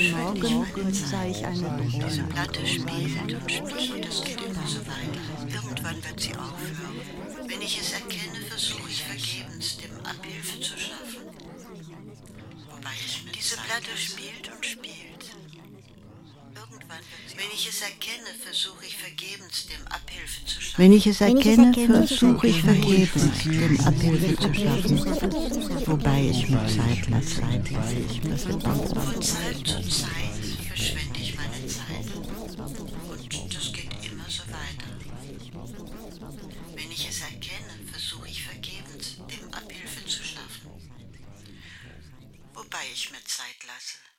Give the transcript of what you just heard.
Heute Morgen sah ich eine Diese. Platte spielt und spielt, das geht immer so weiter. Irgendwann wird sie aufhören. Wenn ich es erkenne, versuche ich vergebens, dem Abhilfe zu schaffen. Wobei ich Diese Platte spielt und spielt. Wenn ich es erkenne, versuche ich vergebens, dem Abhilfe zu schaffen. Wenn ich es erkenne, versuche ich vergebens, dem Abhilfe zu schaffen. Wobei ich mir Zeit lasse, Zeit lasse ich mir verdammt Von Zeit zu Zeit verschwende ich meine Zeit. Und das geht immer so weiter. Wenn ich es erkenne, versuche ich vergebens, dem Abhilfe zu schaffen. Wobei ich mir Zeit lasse.